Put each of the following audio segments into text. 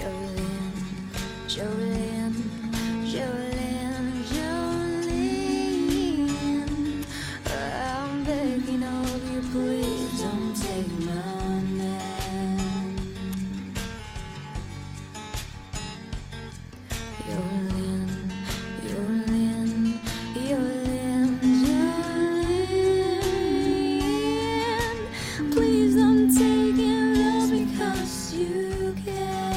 Jolene, Jolene, Jolene, Jolene. I'm begging of you, please don't take my man. Jolene, Jolene, Jolene, Jolene. Please don't take it just because you can.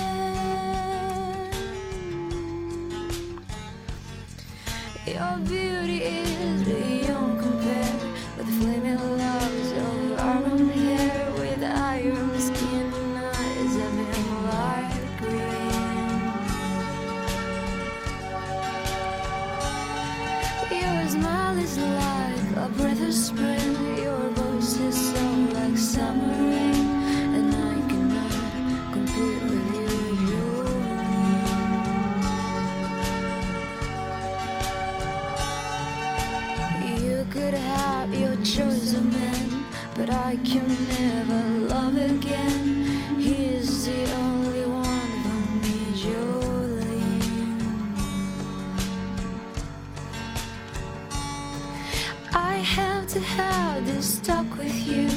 Your beauty is beyond compare with flaming loves of your hair, with iron skin and eyes of light green. Your smile is like a breath of spring. Your voice is your choice of man, but I can never love again. He's the only one for me, Jolene. I have to have this talk with you.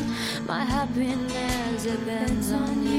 My happiness depends on you.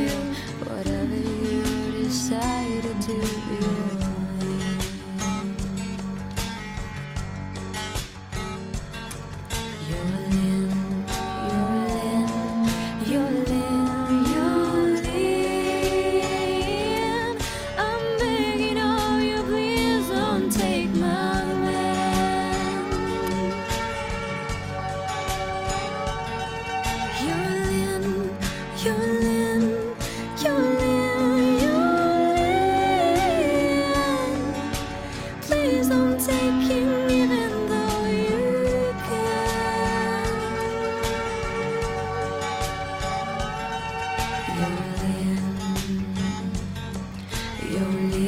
violin, your